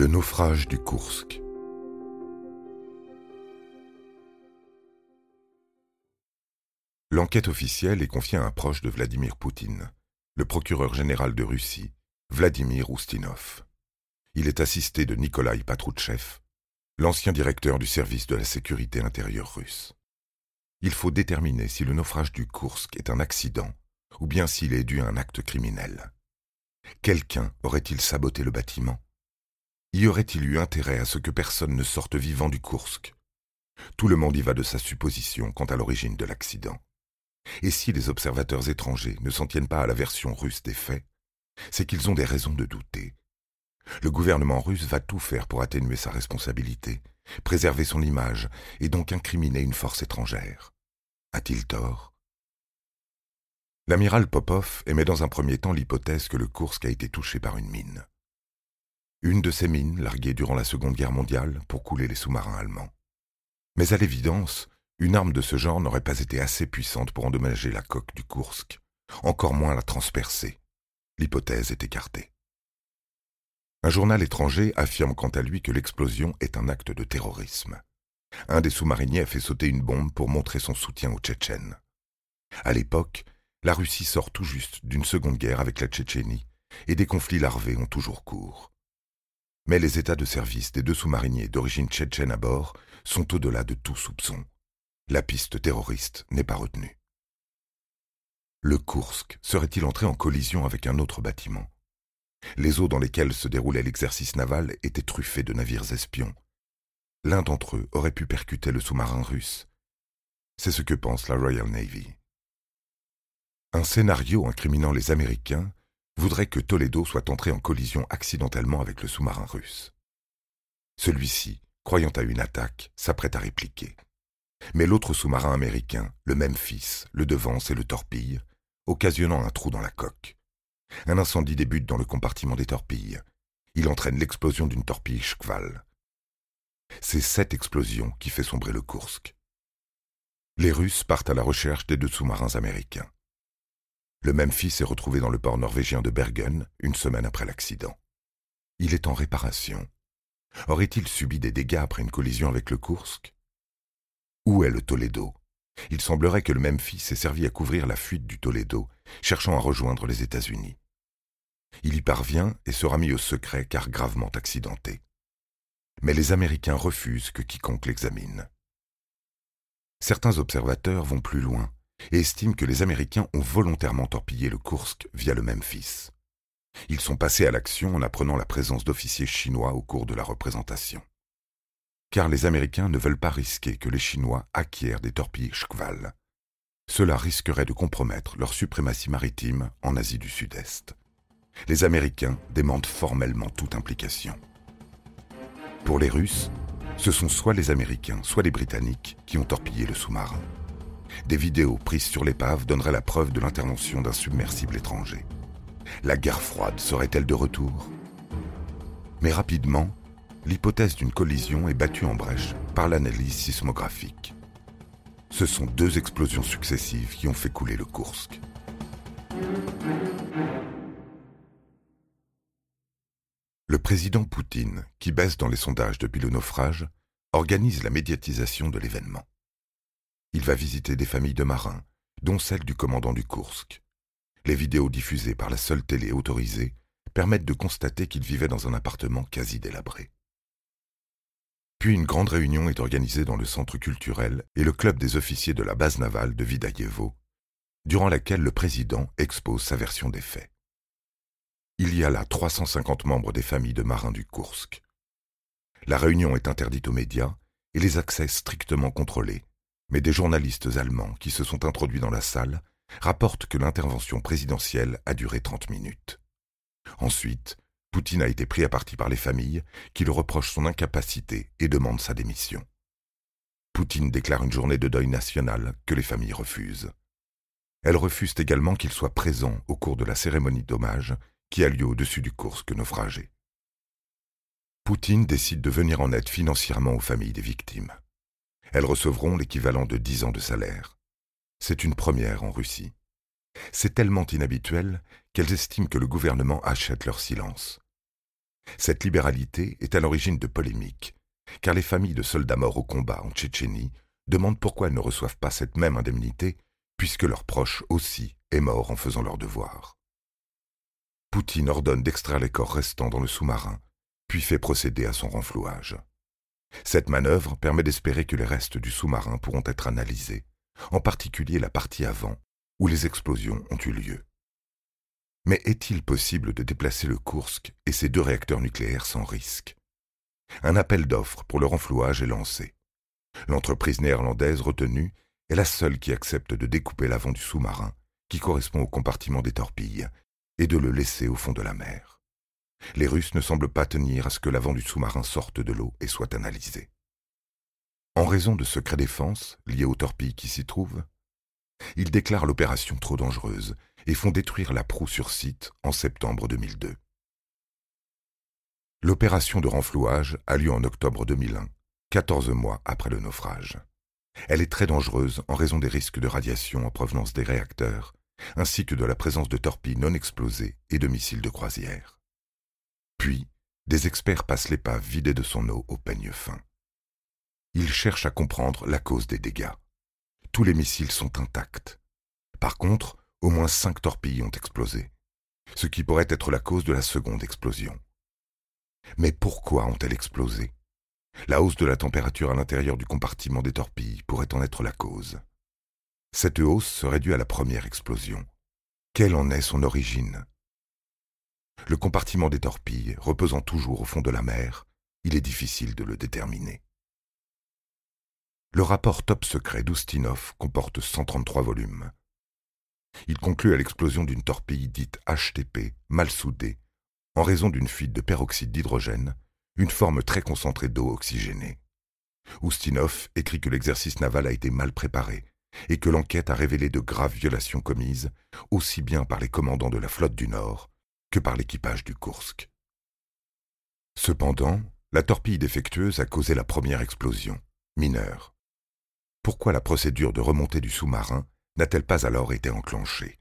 Le naufrage du Koursk. L'enquête officielle est confiée à un proche de Vladimir Poutine, le procureur général de Russie, Vladimir Oustinov. Il est assisté de Nikolai Patrouchev, l'ancien directeur du service de la sécurité intérieure russe. Il faut déterminer si le naufrage du Koursk est un accident ou bien s'il est dû à un acte criminel. Quelqu'un aurait-il saboté le bâtiment? Y aurait-il eu intérêt à ce que personne ne sorte vivant du Koursk Tout le monde y va de sa supposition quant à l'origine de l'accident. Et si les observateurs étrangers ne s'en tiennent pas à la version russe des faits, c'est qu'ils ont des raisons de douter. Le gouvernement russe va tout faire pour atténuer sa responsabilité, préserver son image et donc incriminer une force étrangère. A-t-il tort? L'amiral Popov émet dans un premier temps l'hypothèse que le Koursk a été touché par une mine une de ces mines larguées durant la Seconde Guerre mondiale pour couler les sous-marins allemands. Mais à l'évidence, une arme de ce genre n'aurait pas été assez puissante pour endommager la coque du Kursk, encore moins la transpercer. L'hypothèse est écartée. Un journal étranger affirme quant à lui que l'explosion est un acte de terrorisme. Un des sous-mariniers a fait sauter une bombe pour montrer son soutien aux Tchétchènes. À l'époque, la Russie sort tout juste d'une seconde guerre avec la Tchétchénie, et des conflits larvés ont toujours cours. Mais les états de service des deux sous-mariniers d'origine tchétchène à bord sont au-delà de tout soupçon. La piste terroriste n'est pas retenue. Le Kursk serait-il entré en collision avec un autre bâtiment? Les eaux dans lesquelles se déroulait l'exercice naval étaient truffées de navires espions. L'un d'entre eux aurait pu percuter le sous-marin russe. C'est ce que pense la Royal Navy. Un scénario incriminant les Américains voudrait que Toledo soit entré en collision accidentellement avec le sous-marin russe. Celui-ci, croyant à une attaque, s'apprête à répliquer. Mais l'autre sous-marin américain, le même fils, le devance et le torpille, occasionnant un trou dans la coque. Un incendie débute dans le compartiment des torpilles. Il entraîne l'explosion d'une torpille Shkval. C'est cette explosion qui fait sombrer le Kursk. Les Russes partent à la recherche des deux sous-marins américains. Le même fils est retrouvé dans le port norvégien de Bergen une semaine après l'accident. Il est en réparation. Aurait-il subi des dégâts après une collision avec le Kursk? Où est le Toledo? Il semblerait que le même fils ait servi à couvrir la fuite du Toledo, cherchant à rejoindre les États-Unis. Il y parvient et sera mis au secret car gravement accidenté. Mais les Américains refusent que quiconque l'examine. Certains observateurs vont plus loin et estiment que les Américains ont volontairement torpillé le Kursk via le Memphis. Ils sont passés à l'action en apprenant la présence d'officiers chinois au cours de la représentation. Car les Américains ne veulent pas risquer que les Chinois acquièrent des torpilles Shkval. Cela risquerait de compromettre leur suprématie maritime en Asie du Sud-Est. Les Américains demandent formellement toute implication. Pour les Russes, ce sont soit les Américains, soit les Britanniques qui ont torpillé le sous-marin. Des vidéos prises sur l'épave donneraient la preuve de l'intervention d'un submersible étranger. La guerre froide serait-elle de retour? Mais rapidement, l'hypothèse d'une collision est battue en brèche par l'analyse sismographique. Ce sont deux explosions successives qui ont fait couler le Kursk. Le président Poutine, qui baisse dans les sondages depuis le naufrage, organise la médiatisation de l'événement. Il va visiter des familles de marins, dont celle du commandant du Kursk. Les vidéos diffusées par la seule télé autorisée permettent de constater qu'il vivait dans un appartement quasi délabré. Puis une grande réunion est organisée dans le centre culturel et le club des officiers de la base navale de Vidayevo, durant laquelle le président expose sa version des faits. Il y a là 350 membres des familles de marins du Kursk. La réunion est interdite aux médias et les accès strictement contrôlés, mais des journalistes allemands qui se sont introduits dans la salle rapportent que l'intervention présidentielle a duré 30 minutes. Ensuite, Poutine a été pris à partie par les familles qui le reprochent son incapacité et demandent sa démission. Poutine déclare une journée de deuil national que les familles refusent. Elles refusent également qu'il soit présent au cours de la cérémonie d'hommage qui a lieu au-dessus du Kursk naufragé. Poutine décide de venir en aide financièrement aux familles des victimes. Elles recevront l'équivalent de dix ans de salaire. C'est une première en Russie. C'est tellement inhabituel qu'elles estiment que le gouvernement achète leur silence. Cette libéralité est à l'origine de polémiques, car les familles de soldats morts au combat en Tchétchénie demandent pourquoi elles ne reçoivent pas cette même indemnité, puisque leur proche aussi est mort en faisant leur devoir. Poutine ordonne d'extraire les corps restants dans le sous-marin, puis fait procéder à son renflouage. Cette manœuvre permet d'espérer que les restes du sous-marin pourront être analysés, en particulier la partie avant, où les explosions ont eu lieu. Mais est-il possible de déplacer le Kursk et ses deux réacteurs nucléaires sans risque? Un appel d'offres pour le renflouage est lancé. L'entreprise néerlandaise retenue est la seule qui accepte de découper l'avant du sous-marin, qui correspond au compartiment des torpilles, et de le laisser au fond de la mer. Les Russes ne semblent pas tenir à ce que l'avant du sous-marin sorte de l'eau et soit analysé. En raison de secrets défense liés aux torpilles qui s'y trouvent, ils déclarent l'opération trop dangereuse et font détruire la proue sur site en septembre 2002. L'opération de renflouage a lieu en octobre 2001, 14 mois après le naufrage. Elle est très dangereuse en raison des risques de radiation en provenance des réacteurs, ainsi que de la présence de torpilles non explosées et de missiles de croisière. Puis, des experts passent l'épave vidée de son eau au peigne fin. Ils cherchent à comprendre la cause des dégâts. Tous les missiles sont intacts. Par contre, au moins cinq torpilles ont explosé, ce qui pourrait être la cause de la seconde explosion. Mais pourquoi ont-elles explosé? La hausse de la température à l'intérieur du compartiment des torpilles pourrait en être la cause. Cette hausse serait due à la première explosion. Quelle en est son origine? Le compartiment des torpilles reposant toujours au fond de la mer, il est difficile de le déterminer. Le rapport top secret d'Oustinov comporte 133 volumes. Il conclut à l'explosion d'une torpille dite HTP, mal soudée, en raison d'une fuite de peroxyde d'hydrogène, une forme très concentrée d'eau oxygénée. Oustinov écrit que l'exercice naval a été mal préparé et que l'enquête a révélé de graves violations commises, aussi bien par les commandants de la flotte du Nord que par l'équipage du Kursk. Cependant, la torpille défectueuse a causé la première explosion, mineure. Pourquoi la procédure de remontée du sous-marin n'a-t-elle pas alors été enclenchée?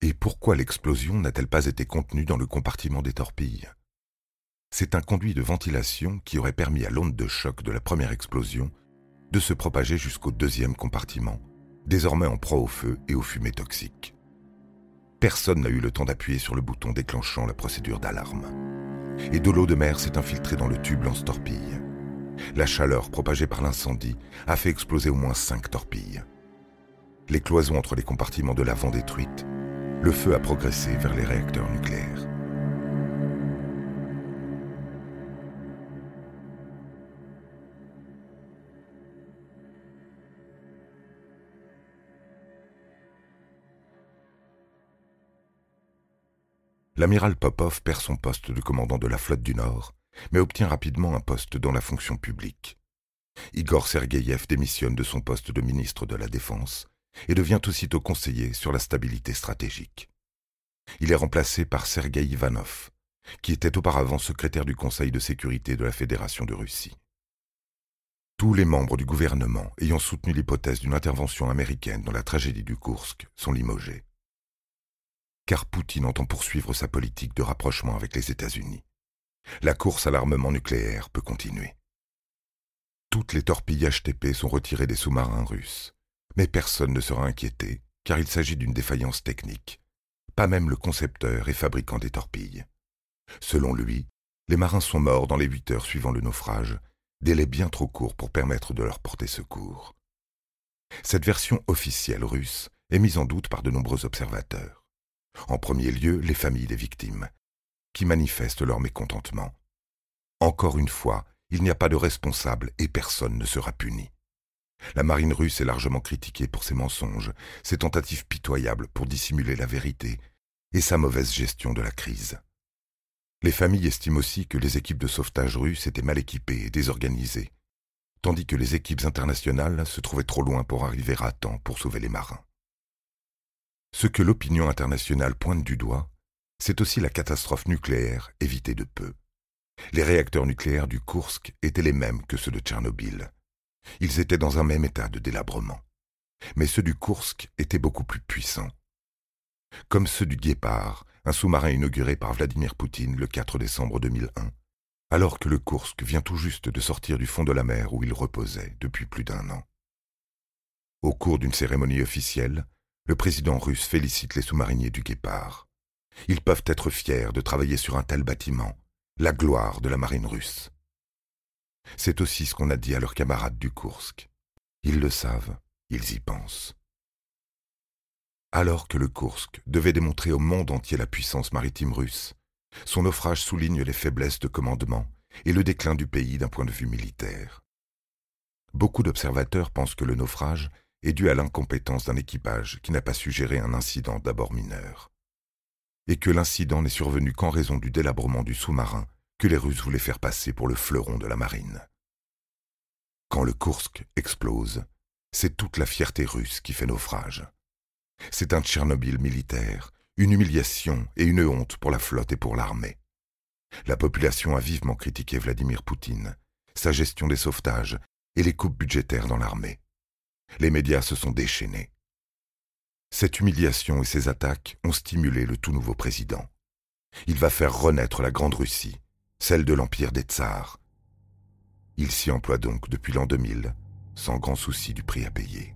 Et pourquoi l'explosion n'a-t-elle pas été contenue dans le compartiment des torpilles? C'est un conduit de ventilation qui aurait permis à l'onde de choc de la première explosion de se propager jusqu'au deuxième compartiment, désormais en proie au feu et aux fumées toxiques. Personne n'a eu le temps d'appuyer sur le bouton déclenchant la procédure d'alarme. Et de l'eau de mer s'est infiltrée dans le tube lance-torpille. La chaleur propagée par l'incendie a fait exploser au moins cinq torpilles les cloisons entre les compartiments de l'avant détruites, le feu a progressé vers les réacteurs nucléaires. L'amiral Popov perd son poste de commandant de la flotte du Nord, mais obtient rapidement un poste dans la fonction publique. Igor Sergeyev démissionne de son poste de ministre de la Défense et devient aussitôt conseiller sur la stabilité stratégique. Il est remplacé par Sergei Ivanov, qui était auparavant secrétaire du Conseil de sécurité de la Fédération de Russie. Tous les membres du gouvernement ayant soutenu l'hypothèse d'une intervention américaine dans la tragédie du Kursk sont limogés. Car Poutine entend poursuivre sa politique de rapprochement avec les États-Unis. La course à l'armement nucléaire peut continuer. Toutes les torpilles HTP sont retirées des sous-marins russes mais personne ne sera inquiété, car il s'agit d'une défaillance technique. Pas même le concepteur et fabricant des torpilles. Selon lui, les marins sont morts dans les huit heures suivant le naufrage, délai bien trop court pour permettre de leur porter secours. Cette version officielle russe est mise en doute par de nombreux observateurs. En premier lieu, les familles des victimes, qui manifestent leur mécontentement. Encore une fois, il n'y a pas de responsable et personne ne sera puni. La marine russe est largement critiquée pour ses mensonges, ses tentatives pitoyables pour dissimuler la vérité et sa mauvaise gestion de la crise. Les familles estiment aussi que les équipes de sauvetage russes étaient mal équipées et désorganisées, tandis que les équipes internationales se trouvaient trop loin pour arriver à temps pour sauver les marins. Ce que l'opinion internationale pointe du doigt, c'est aussi la catastrophe nucléaire évitée de peu. Les réacteurs nucléaires du Kursk étaient les mêmes que ceux de Tchernobyl, ils étaient dans un même état de délabrement. Mais ceux du Kursk étaient beaucoup plus puissants. Comme ceux du Guépard, un sous-marin inauguré par Vladimir Poutine le 4 décembre 2001, alors que le Kursk vient tout juste de sortir du fond de la mer où il reposait depuis plus d'un an. Au cours d'une cérémonie officielle, le président russe félicite les sous-mariniers du Guépard. Ils peuvent être fiers de travailler sur un tel bâtiment, la gloire de la marine russe. C'est aussi ce qu'on a dit à leurs camarades du Kursk. Ils le savent, ils y pensent. Alors que le Kursk devait démontrer au monde entier la puissance maritime russe, son naufrage souligne les faiblesses de commandement et le déclin du pays d'un point de vue militaire. Beaucoup d'observateurs pensent que le naufrage est dû à l'incompétence d'un équipage qui n'a pas su gérer un incident d'abord mineur, et que l'incident n'est survenu qu'en raison du délabrement du sous-marin que les Russes voulaient faire passer pour le fleuron de la marine. Quand le Kursk explose, c'est toute la fierté russe qui fait naufrage. C'est un Tchernobyl militaire, une humiliation et une honte pour la flotte et pour l'armée. La population a vivement critiqué Vladimir Poutine, sa gestion des sauvetages et les coupes budgétaires dans l'armée. Les médias se sont déchaînés. Cette humiliation et ces attaques ont stimulé le tout nouveau président. Il va faire renaître la Grande Russie, celle de l'Empire des Tsars. Il s'y emploie donc depuis l'an 2000, sans grand souci du prix à payer.